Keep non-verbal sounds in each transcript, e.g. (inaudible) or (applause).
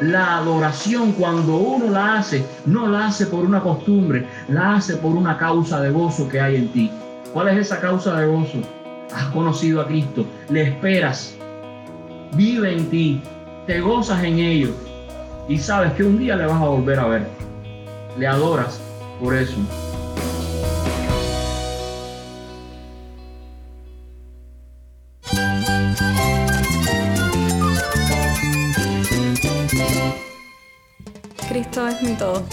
La adoración cuando uno la hace, no la hace por una costumbre, la hace por una causa de gozo que hay en ti. ¿Cuál es esa causa de gozo? Has conocido a Cristo, le esperas, vive en ti, te gozas en ello y sabes que un día le vas a volver a ver. Le adoras por eso.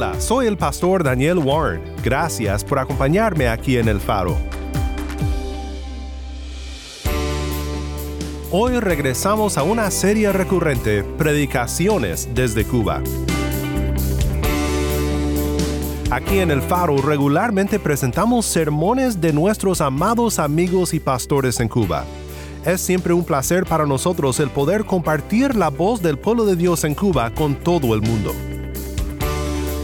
Hola, soy el pastor Daniel Warren. Gracias por acompañarme aquí en El Faro. Hoy regresamos a una serie recurrente, Predicaciones desde Cuba. Aquí en El Faro regularmente presentamos sermones de nuestros amados amigos y pastores en Cuba. Es siempre un placer para nosotros el poder compartir la voz del pueblo de Dios en Cuba con todo el mundo.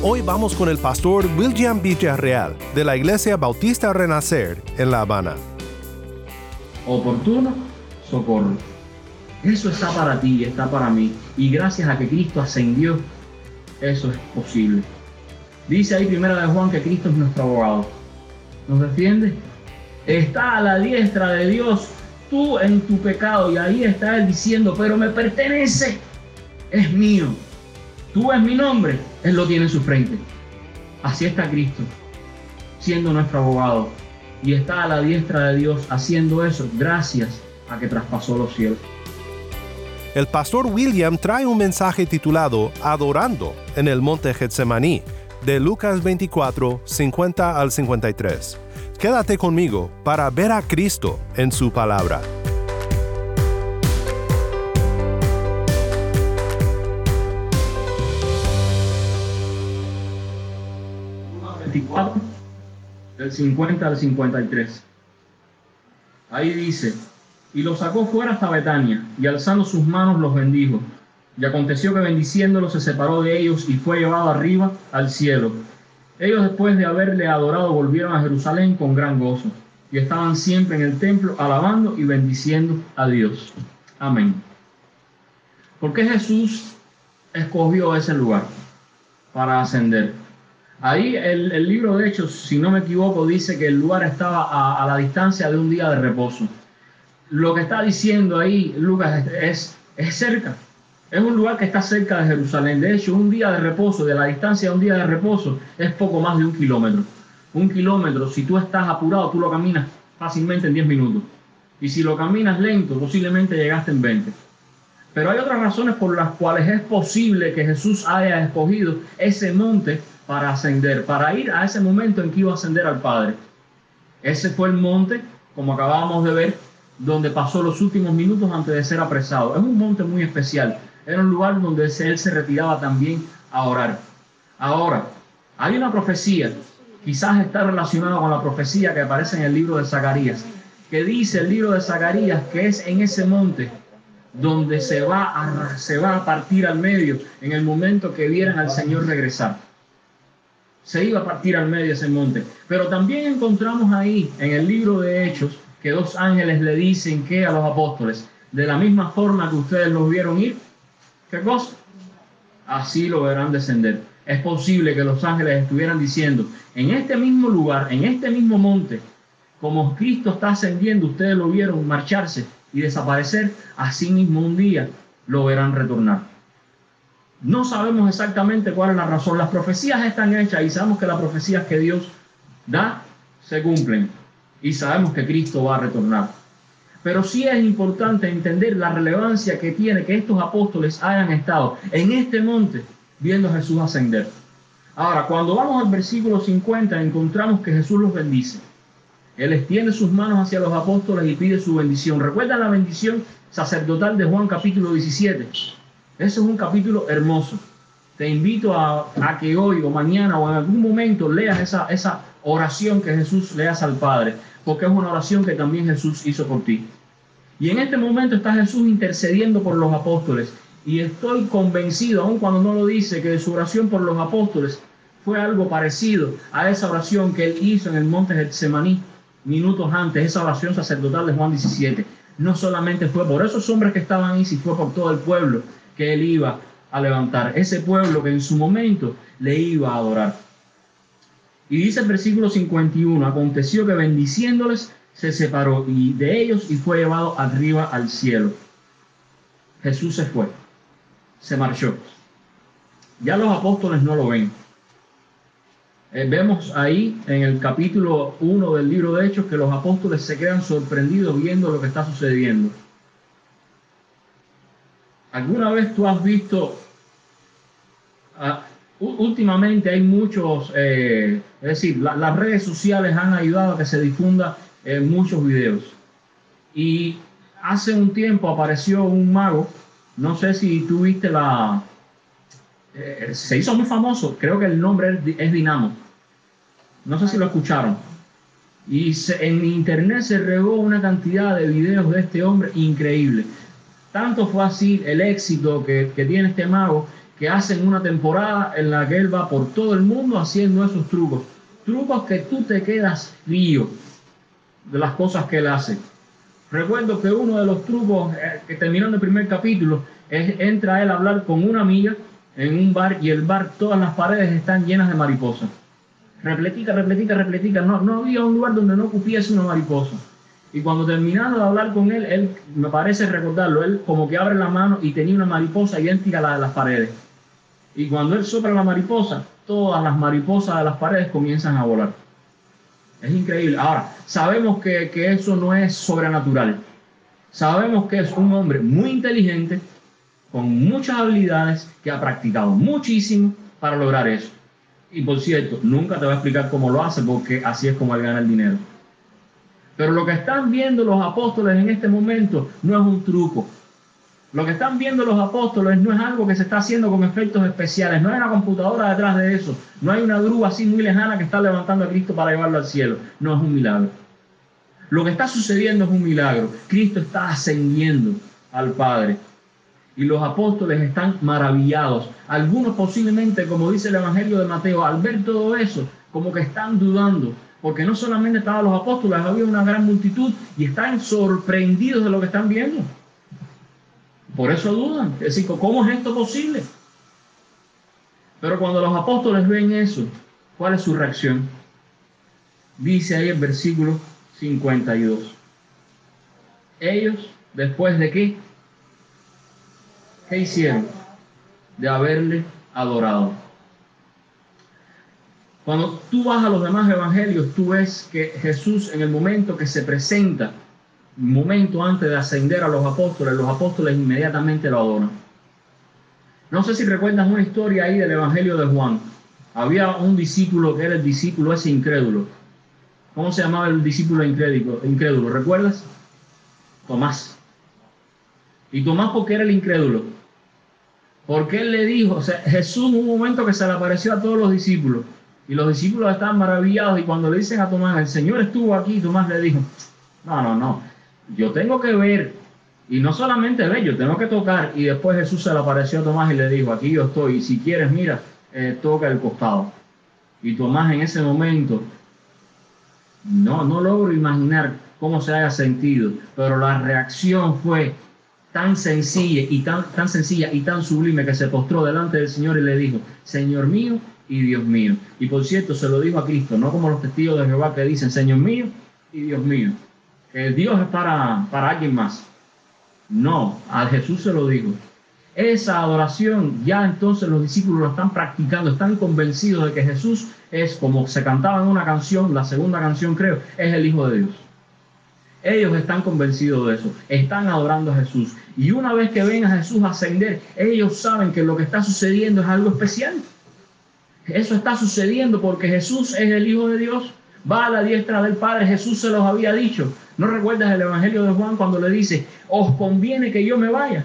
Hoy vamos con el pastor William Villarreal de la Iglesia Bautista Renacer en La Habana. Oportuno socorro. Eso está para ti y está para mí. Y gracias a que Cristo ascendió, eso es posible. Dice ahí primera de Juan que Cristo es nuestro abogado. ¿Nos defiende? Está a la diestra de Dios tú en tu pecado y ahí está Él diciendo, pero me pertenece, es mío. Tú es mi nombre, Él lo tiene en su frente. Así está Cristo, siendo nuestro abogado. Y está a la diestra de Dios haciendo eso gracias a que traspasó los cielos. El pastor William trae un mensaje titulado Adorando en el monte Getsemaní, de Lucas 24, 50 al 53. Quédate conmigo para ver a Cristo en su palabra. Del 50 al 53. Ahí dice, y lo sacó fuera hasta Betania, y alzando sus manos los bendijo. Y aconteció que bendiciéndolo se separó de ellos y fue llevado arriba al cielo. Ellos después de haberle adorado volvieron a Jerusalén con gran gozo, y estaban siempre en el templo alabando y bendiciendo a Dios. Amén. ¿Por qué Jesús escogió ese lugar para ascender? Ahí el, el, libro de Hechos, si no me equivoco, dice que el lugar estaba a, a, la distancia de un día de reposo. Lo que está diciendo ahí Lucas es, es cerca. Es un lugar que está cerca de Jerusalén. De hecho, un día de reposo, de la distancia de un día de reposo, es poco más de un kilómetro. Un kilómetro, si tú estás apurado, tú lo caminas fácilmente en 10 minutos. Y si lo caminas lento, posiblemente llegaste en 20. Pero hay otras razones por las cuales es posible que Jesús haya escogido ese monte para ascender, para ir a ese momento en que iba a ascender al Padre. Ese fue el monte, como acabábamos de ver, donde pasó los últimos minutos antes de ser apresado. Es un monte muy especial. Era un lugar donde él se retiraba también a orar. Ahora, hay una profecía, quizás está relacionada con la profecía que aparece en el libro de Zacarías, que dice el libro de Zacarías que es en ese monte donde se va a, partir al medio en el momento que vieran al Señor regresar se iba a partir al medio ese monte. Pero también encontramos ahí en el libro de Hechos que dos ángeles le dicen que a los apóstoles, de la misma forma que ustedes los vieron ir, ¿qué cosa? Así lo verán descender. Es posible que los ángeles estuvieran diciendo, en este mismo lugar, en este mismo monte, como Cristo está ascendiendo, ustedes lo vieron marcharse y desaparecer, así mismo un día lo verán retornar. No sabemos exactamente cuál es la razón. Las profecías están hechas y sabemos que las profecías que Dios da se cumplen. Y sabemos que Cristo va a retornar. Pero sí es importante entender la relevancia que tiene que estos apóstoles hayan estado en este monte viendo a Jesús ascender. Ahora, cuando vamos al versículo 50, encontramos que Jesús los bendice. Él extiende sus manos hacia los apóstoles y pide su bendición. ¿Recuerdan la bendición sacerdotal de Juan capítulo 17? Ese es un capítulo hermoso. Te invito a, que hoy o mañana o en algún momento leas esa, esa oración que Jesús le hace al Padre, porque es una oración que también Jesús hizo por ti. Y en este momento está Jesús intercediendo por los apóstoles. Y estoy convencido, aun cuando no lo dice, que su oración por los apóstoles fue algo parecido a esa oración que él hizo en el monte Getsemaní minutos antes, esa oración sacerdotal de Juan 17. No solamente fue por esos hombres que estaban ahí, sino fue por todo el pueblo que él iba a levantar. Ese pueblo que en su momento le iba a adorar. Y dice el versículo 51, aconteció que bendiciéndoles se separó de ellos y fue llevado arriba al cielo. Jesús se fue, se marchó. Ya los apóstoles no lo ven. Eh, vemos ahí en el capítulo 1 del libro de Hechos que los apóstoles se quedan sorprendidos viendo lo que está sucediendo. ¿Alguna vez tú has visto, uh, últimamente hay muchos, eh, es decir, la, las redes sociales han ayudado a que se difunda eh, muchos videos. Y hace un tiempo apareció un mago, no sé si tú viste la, eh, se hizo muy famoso, creo que el nombre es, Dinamo. No sé si lo escucharon. Y en internet se regó una cantidad de videos de este hombre increíble. Tanto fue así el éxito que, que tiene este mago que hacen una temporada en la que él va por todo el mundo haciendo esos trucos. Trucos que tú te quedas frío de las cosas que él hace. Recuerdo que uno de los trucos eh, que terminó en el primer capítulo es entra él a hablar con una amiga en un bar y el bar todas las paredes están llenas de mariposas. Repletica, repletica, repletica. No, no había un lugar donde no cupiese una mariposa. Y cuando terminando de hablar con él, él me parece recordarlo, él como que abre la mano y tenía una mariposa idéntica a la de las paredes. Y cuando él sopla la mariposa, todas las mariposas de las paredes comienzan a volar. Es increíble. Ahora, sabemos que, que eso no es sobrenatural. Sabemos que es un hombre muy inteligente, con muchas habilidades, que ha practicado muchísimo para lograr eso. Y por cierto, nunca te voy a explicar cómo lo hace, porque así es como él gana el dinero. Pero lo que están viendo los apóstoles en este momento no es un truco. Lo que están viendo los apóstoles no es algo que se está haciendo con efectos especiales. No hay una computadora detrás de eso. No hay una grúa así muy lejana que está levantando a Cristo para llevarlo al cielo. No es un milagro. Lo que está sucediendo es un milagro. Cristo está ascendiendo al Padre. Y los apóstoles están maravillados. Algunos posiblemente, como dice el Evangelio de Mateo, al ver todo eso, como que están dudando porque no solamente estaban los apóstoles, había una gran multitud y están sorprendidos de lo que están viendo. Por eso dudan. Es decir, ¿cómo es esto posible? Pero cuando los apóstoles ven eso, ¿cuál es su reacción? Dice ahí el versículo 52. Ellos, después de qué? ¿Qué hicieron? De haberle adorado. Cuando tú vas a los demás evangelios, tú ves que Jesús en el momento que se presenta, momento antes de ascender a los apóstoles, los apóstoles inmediatamente lo adoran. No sé si recuerdas una historia ahí del evangelio de Juan. Había un discípulo que era el discípulo ese incrédulo. ¿Cómo se llamaba el discípulo incrédulo? incrédulo ¿Recuerdas? Tomás. ¿Y Tomás por qué era el incrédulo? Porque él le dijo, o sea, Jesús en un momento que se le apareció a todos los discípulos, y los discípulos estaban maravillados y cuando le dicen a Tomás, el Señor estuvo aquí, Tomás le dijo, no, no, no, yo tengo que ver y no solamente ver, yo tengo que tocar. Y después Jesús se le apareció a Tomás y le dijo, aquí yo estoy, y si quieres, mira, eh, toca el costado. Y Tomás en ese momento, no, no logro imaginar cómo se haya sentido, pero la reacción fue tan sencilla y tan, tan sencilla y tan sublime que se postró delante del Señor y le dijo, Señor mío y Dios mío. Y por cierto, se lo dijo a Cristo, no como los testigos de Jehová que dicen, Señor mío y Dios mío. Que Dios es para, para alguien más. No, a Jesús se lo dijo. Esa adoración ya entonces los discípulos lo están practicando, están convencidos de que Jesús es, como se cantaba en una canción, la segunda canción creo, es el Hijo de Dios. Ellos están convencidos de eso, están adorando a Jesús. Y una vez que ven a Jesús ascender, ellos saben que lo que está sucediendo es algo especial. Eso está sucediendo porque Jesús es el Hijo de Dios, va a la diestra del Padre, Jesús se los había dicho. ¿No recuerdas el Evangelio de Juan cuando le dice, os conviene que yo me vaya?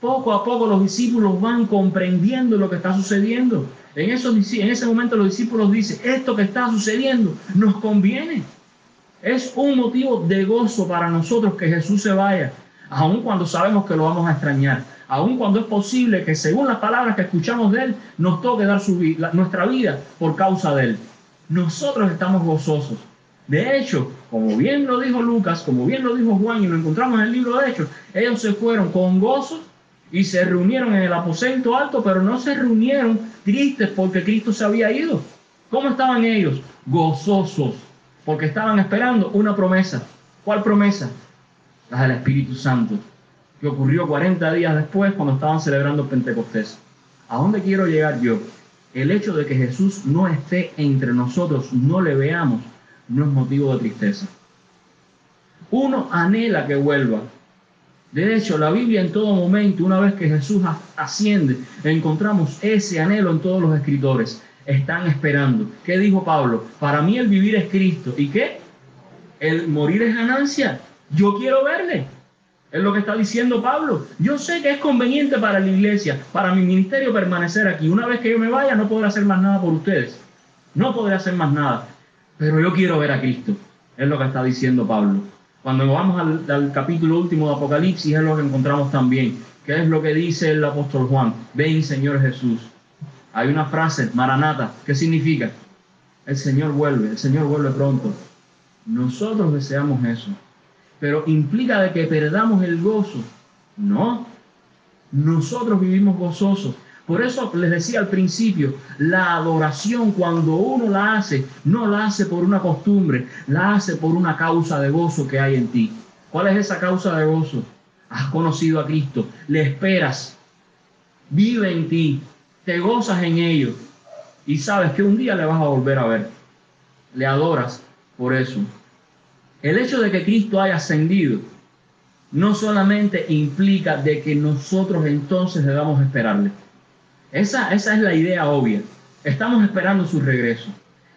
Poco a poco los discípulos van comprendiendo lo que está sucediendo. En, ese momento los discípulos dicen, esto que está sucediendo nos conviene. Es un motivo de gozo para nosotros que Jesús se vaya, aun cuando sabemos que lo vamos a extrañar, aun cuando es posible que según las palabras que escuchamos de Él, nos toque dar nuestra vida por causa de Él. Nosotros estamos gozosos. De hecho, como bien lo dijo Lucas, como bien lo dijo Juan y lo encontramos en el libro de Hechos, ellos se fueron con gozo y se reunieron en el aposento alto, pero no se reunieron tristes porque Cristo se había ido. ¿Cómo estaban ellos? Gozosos, porque estaban esperando una promesa. ¿Cuál promesa? La del Espíritu Santo, que ocurrió 40 días después cuando estaban celebrando Pentecostés. ¿A dónde quiero llegar yo? El hecho de que Jesús no esté entre nosotros, no le veamos, no es motivo de tristeza. Uno anhela que vuelva. De hecho, la Biblia en todo momento, una vez que Jesús asciende, encontramos ese anhelo en todos los escritores. Están esperando. ¿Qué dijo Pablo? Para mí el vivir es Cristo. ¿Y qué? El morir es ganancia. Yo quiero verle. Es lo que está diciendo Pablo. Yo sé que es conveniente para la iglesia, para mi ministerio permanecer aquí. Una vez que yo me vaya, no podré hacer más nada por ustedes. No podré hacer más nada. Pero yo quiero ver a Cristo. Es lo que está diciendo Pablo. Cuando vamos al, capítulo último de Apocalipsis, es lo que encontramos también. ¿Qué es lo que dice el apóstol Juan? Ven, Señor Jesús. Hay una frase, Maranata. ¿Qué significa? El Señor vuelve, el Señor vuelve pronto. Nosotros deseamos eso. Pero implica de que perdamos el gozo. No. Nosotros vivimos gozosos. Por eso les decía al principio, la adoración cuando uno la hace, no la hace por una costumbre, la hace por una causa de gozo que hay en ti. ¿Cuál es esa causa de gozo? Has conocido a Cristo, le esperas, vive en ti, te gozas en ello y sabes que un día le vas a volver a ver. Le adoras por eso. El hecho de que Cristo haya ascendido no solamente implica de que nosotros entonces debamos esperarle esa, esa es la idea obvia. Estamos esperando su regreso.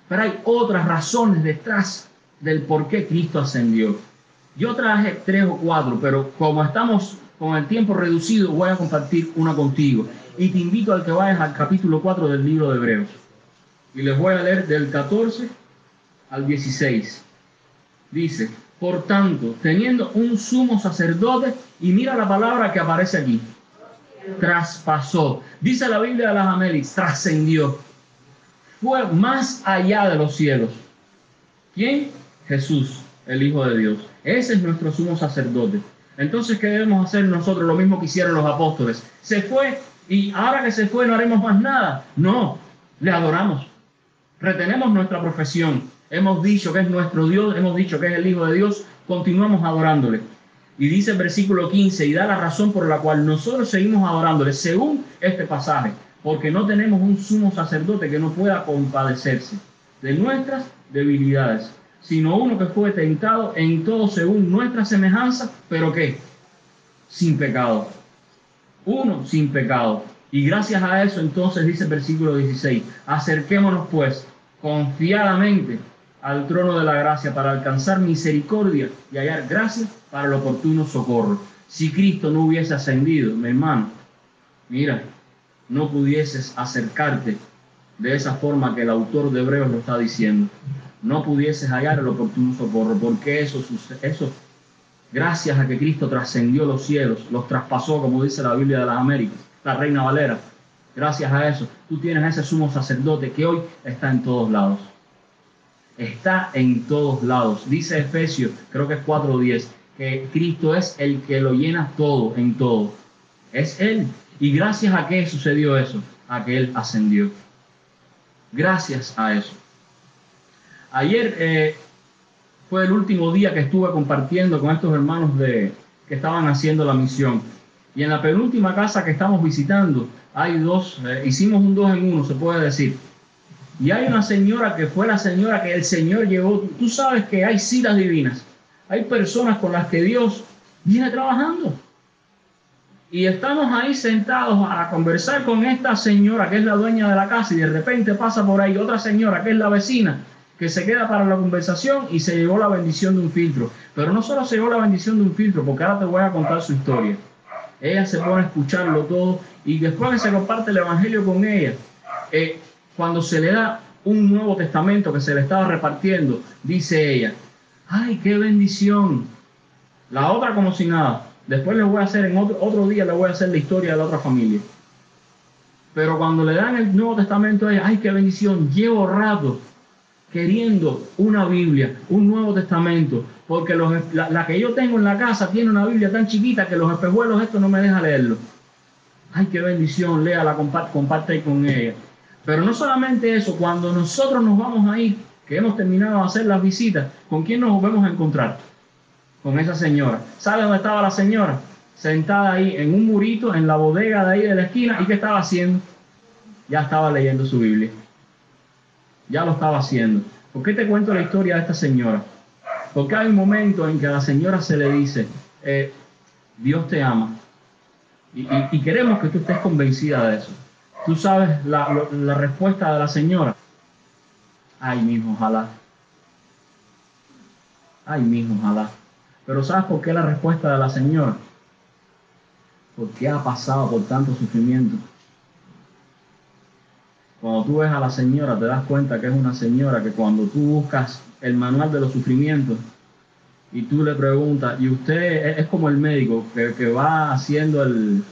Pero hay otras razones detrás del por qué Cristo ascendió. Yo traje tres o cuatro, pero como estamos con el tiempo reducido, voy a compartir una contigo. Y te invito a que vayas al capítulo 4 del libro de Hebreos. Y les voy a leer del 14 al 16. Dice, por tanto, teniendo un sumo sacerdote, y mira la palabra que aparece aquí, traspasó. Dice la Biblia de las Américas, trascendió. Fue más allá de los cielos. ¿Quién? Jesús, el Hijo de Dios. Ese es nuestro sumo sacerdote. Entonces, ¿qué debemos hacer nosotros? Lo mismo que hicieron los apóstoles. Se fue y ahora que se fue no haremos más nada. No, le adoramos. Retenemos nuestra profesión. Hemos dicho que es nuestro Dios, hemos dicho que es el Hijo de Dios, continuamos adorándole. Y dice el versículo 15, y da la razón por la cual nosotros seguimos adorándole, según este pasaje, porque no tenemos un sumo sacerdote que no pueda compadecerse de nuestras debilidades, sino uno que fue tentado en todo según nuestra semejanza, pero que sin pecado. Uno sin pecado. Y gracias a eso entonces dice el versículo 16, acerquémonos pues confiadamente al trono de la gracia para alcanzar misericordia y hallar gracia para el oportuno socorro. Si Cristo no hubiese ascendido, mi hermano, mira, no pudieses acercarte de esa forma que el autor de Hebreos lo está diciendo. No pudieses hallar el oportuno socorro, porque eso, eso gracias a que Cristo trascendió los cielos, los traspasó, como dice la Biblia de las Américas, la Reina Valera. Gracias a eso, tú tienes ese sumo sacerdote que hoy está en todos lados está en todos lados. Dice Efesios, creo que es 4.10, que Cristo es el que lo llena todo, en todo. Es Él. Y gracias a qué sucedió eso, a que Él ascendió. Gracias a eso. Ayer eh, fue el último día que estuve compartiendo con estos hermanos de, que estaban haciendo la misión. Y en la penúltima casa que estamos visitando, hay dos, eh, hicimos un dos en uno, se puede decir. Y hay una señora que fue la señora que el Señor llevó. Tú sabes que hay citas divinas. Hay personas con las que Dios viene trabajando. Y estamos ahí sentados a conversar con esta señora que es la dueña de la casa y de repente pasa por ahí otra señora que es la vecina que se queda para la conversación y se llevó la bendición de un filtro. Pero no solo se llevó la bendición de un filtro, porque ahora te voy a contar su historia. Ella se pone a escucharlo todo y después se comparte el Evangelio con ella, eh, cuando se le da un Nuevo Testamento que se le estaba repartiendo, dice ella, ay, qué bendición. La otra como si nada. Después le voy a hacer, en otro, otro día le voy a hacer la historia de la otra familia. Pero cuando le dan el Nuevo Testamento a ella, ay, qué bendición, llevo rato queriendo una Biblia, un Nuevo Testamento, porque los, la, que yo tengo en la casa tiene una Biblia tan chiquita que los espejuelos esto no me deja leerlo. Ay, qué bendición, léala, comparte, comparte con ella. Pero no solamente eso, cuando nosotros nos vamos ahí, que hemos terminado de hacer las visitas, ¿con quién nos vamos a encontrar? Con esa señora. ¿Sabe dónde estaba la señora? Sentada ahí en un murito, en la bodega de ahí de la esquina, ¿y qué estaba haciendo? Ya estaba leyendo su Biblia ya lo estaba haciendo. ¿Por qué te cuento la historia de esta señora? Porque hay un momento en que a la señora se le dice, eh, Dios te ama. Y, queremos que tú estés convencida de eso. Tú sabes la, la respuesta de la señora. Ay, mijo, ojalá. Ay, mijo, ojalá. Pero ¿sabes por qué la respuesta de la señora? Porque ha pasado por tanto sufrimiento cuando tú ves a la señora, te das cuenta que es una señora que cuando tú buscas el manual de los sufrimientos y tú le preguntas, y usted es, como el médico que, va haciendo el,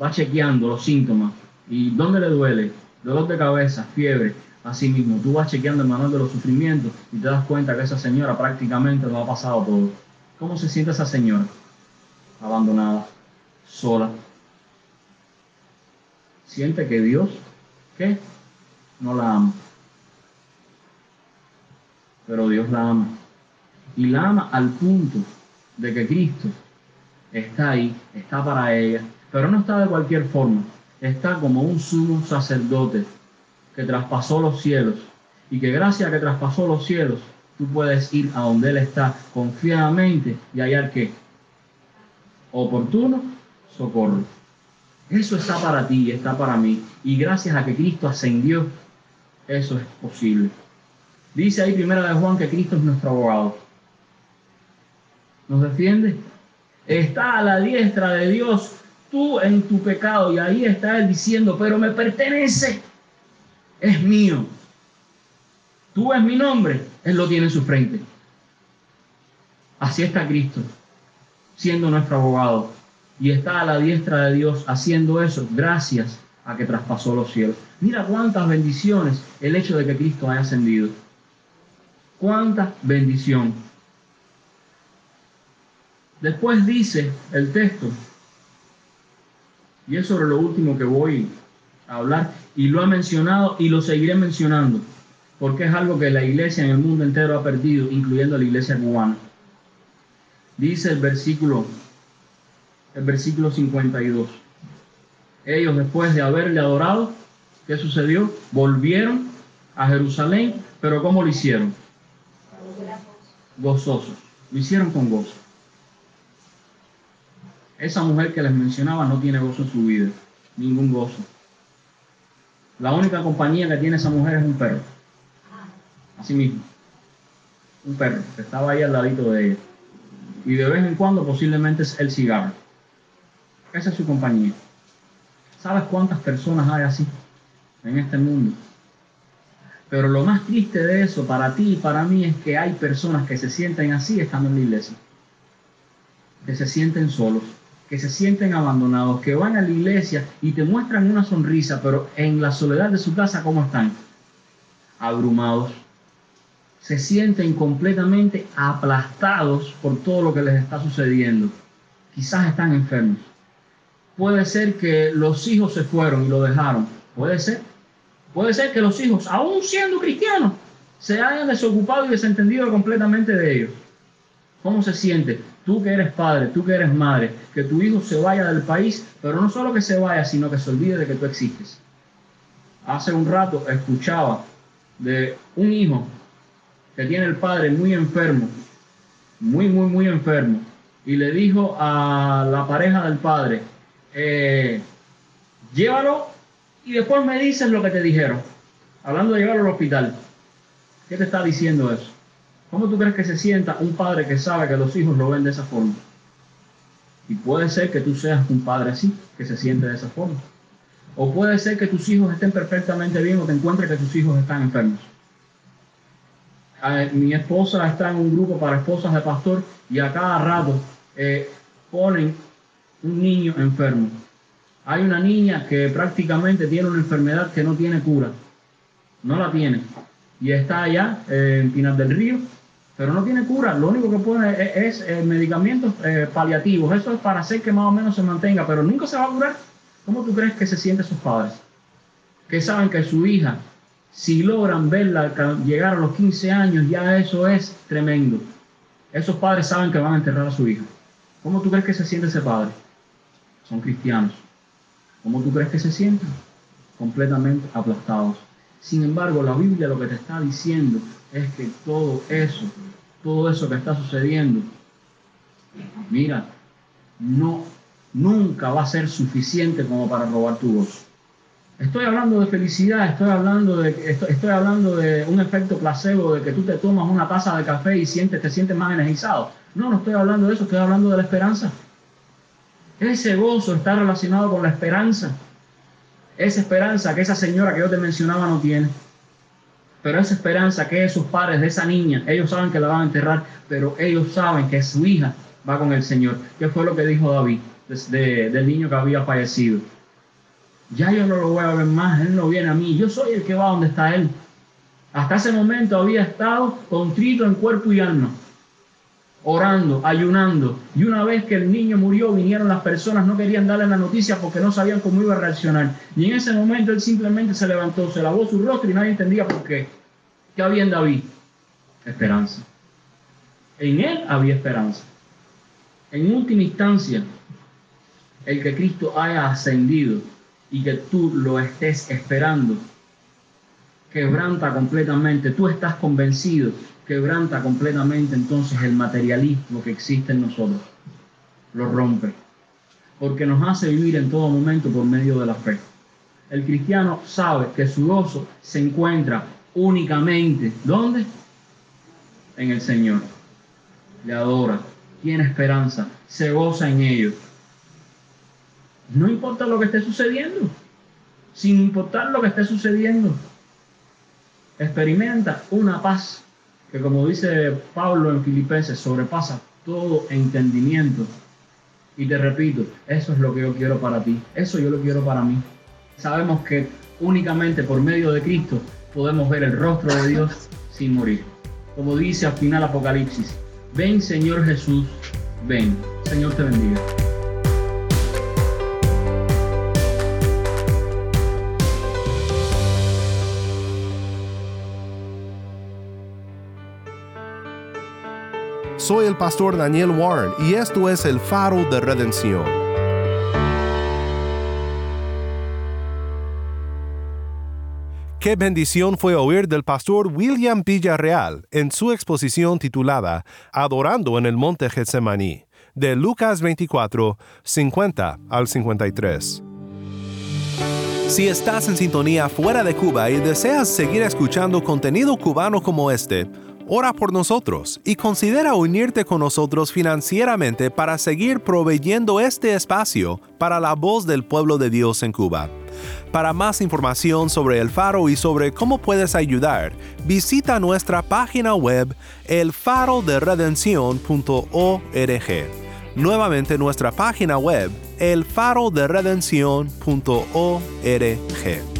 va chequeando los síntomas y dónde le duele, dolor de cabeza, fiebre, así mismo, tú vas chequeando el manual de los sufrimientos y te das cuenta que esa señora prácticamente lo ha pasado todo. ¿Cómo se siente esa señora? Abandonada, sola. Siente que Dios, ¿qué? no la ama. Pero Dios la ama. Y la ama al punto de que Cristo está ahí, está para ella, pero no está de cualquier forma. Está como un sumo sacerdote que traspasó los cielos y que gracias a que traspasó los cielos, tú puedes ir a donde Él está confiadamente y hallar que oportuno socorro. Eso está para ti y está para mí. Y gracias a que Cristo ascendió eso es posible. Dice ahí primera de Juan que Cristo es nuestro abogado. ¿Nos defiende? Está a la diestra de Dios tú en tu pecado y ahí está Él diciendo, pero me pertenece, es mío. Tú es mi nombre, Él lo tiene en su frente. Así está Cristo, siendo nuestro abogado. Y está a la diestra de Dios haciendo eso gracias a que traspasó los cielos. Mira cuántas bendiciones el hecho de que Cristo haya ascendido. Cuánta bendición. Después dice el texto, y es sobre lo último que voy a hablar, y lo ha mencionado y lo seguiré mencionando, porque es algo que la iglesia en el mundo entero ha perdido, incluyendo la iglesia cubana. Dice el versículo, el versículo 52 ellos después de haberle adorado, ¿qué sucedió? Volvieron a Jerusalén, pero ¿cómo lo hicieron? Gozosos. Lo hicieron con gozo. Esa mujer que les mencionaba no tiene gozo en su vida, ningún gozo. La única compañía que tiene esa mujer es un perro. Así mismo. Un perro que estaba ahí al ladito de ella. Y de vez en cuando posiblemente es el cigarro. Esa es su compañía. ¿Sabes cuántas personas hay así en este mundo? Pero lo más triste de eso para ti y para mí es que hay personas que se sienten así estando en la iglesia. Que se sienten solos, que se sienten abandonados, que van a la iglesia y te muestran una sonrisa, pero en la soledad de su casa, ¿cómo están? Abrumados. Se sienten completamente aplastados por todo lo que les está sucediendo. Quizás están enfermos puede ser que los hijos se fueron y lo dejaron. Puede ser. Puede ser que los hijos, aún siendo cristianos, se hayan desocupado y desentendido completamente de ellos. ¿Cómo se siente? Tú que eres padre, tú que eres madre, que tu hijo se vaya del país, pero no solo que se vaya, sino que se olvide de que tú existes. Hace un rato escuchaba de un hijo que tiene el padre muy enfermo, muy, muy, muy enfermo, y le dijo a la pareja del padre, eh, llévalo y después me dices lo que te dijeron. Hablando de llevarlo al hospital, ¿qué te está diciendo eso? ¿Cómo tú crees que se sienta un padre que sabe que los hijos lo ven de esa forma? Y puede ser que tú seas un padre así, que se siente de esa forma. O puede ser que tus hijos estén perfectamente bien o te encuentres que tus hijos están enfermos. Mi esposa está en un grupo para esposas de pastor y a cada rato eh, ponen un niño enfermo. Hay una niña que prácticamente tiene una enfermedad que no tiene cura. No la tiene. Y está allá eh, en Pinar del Río, pero no tiene cura. Lo único que pone es, eh, medicamentos paliativos. Eso es para hacer que más o menos se mantenga, pero nunca se va a curar. ¿Cómo tú crees que se sienten sus padres? Que saben que su hija, si logran verla llegar a los 15 años, ya eso es tremendo. Esos padres saben que van a enterrar a su hija. ¿Cómo tú crees que se siente ese padre? Son cristianos. ¿Cómo tú crees que se sienten? Completamente aplastados. Sin embargo, la Biblia lo que te está diciendo es que todo eso, todo eso que está sucediendo, mira, no nunca va a ser suficiente como para robar tu voz. Estoy hablando de felicidad, estoy hablando de, estoy, hablando de un efecto placebo, de que tú te tomas una taza de café y sientes, te sientes más energizado. No, no estoy hablando de eso, estoy hablando de la esperanza. Ese gozo está relacionado con la esperanza. Esa esperanza que esa señora que yo te mencionaba no tiene. Pero esa esperanza que esos padres de esa niña, ellos saben que la van a enterrar, pero ellos saben que su hija va con el Señor. ¿Qué fue lo que dijo David? del niño que había fallecido. Ya yo no lo voy a ver más, él no viene a mí, yo soy el que va donde está él. Hasta ese momento había estado contrito en cuerpo y alma, orando, ayunando. Y una vez que el niño murió, vinieron las personas, no querían darle la noticia porque no sabían cómo iba a reaccionar. Y en ese momento él simplemente se levantó, se lavó su rostro y nadie entendía por qué. ¿Qué había en David? Esperanza. En él había esperanza. En última instancia, el que Cristo haya ascendido y que tú lo estés esperando, quebranta completamente, tú estás convencido, quebranta completamente entonces el materialismo que existe en nosotros, lo rompe, porque nos hace vivir en todo momento por medio de la fe. El cristiano sabe que su gozo se encuentra únicamente, ¿dónde? En el Señor. Le adora, tiene esperanza, se goza en ello no importa lo que esté sucediendo, sin importar lo que esté sucediendo, experimenta una paz que como dice Pablo en Filipenses, sobrepasa todo entendimiento. Y te repito, eso es lo que yo quiero para ti, eso yo lo quiero para mí. Sabemos que únicamente por medio de Cristo podemos ver el rostro de Dios (laughs) sin morir. Como dice al final Apocalipsis, ven Señor Jesús, ven. Señor te bendiga. Soy el pastor Daniel Warren y esto es el faro de redención. Qué bendición fue oír del pastor William Villarreal en su exposición titulada Adorando en el Monte Getsemaní, de Lucas 24, 50 al 53. Si estás en sintonía fuera de Cuba y deseas seguir escuchando contenido cubano como este, ora por nosotros y considera unirte con nosotros financieramente para seguir proveyendo este espacio para la voz del pueblo de Dios en Cuba. Para más información sobre el faro y sobre cómo puedes ayudar, visita nuestra página web elfaroderedención.org. Nuevamente nuestra página web elfaroderedención.org.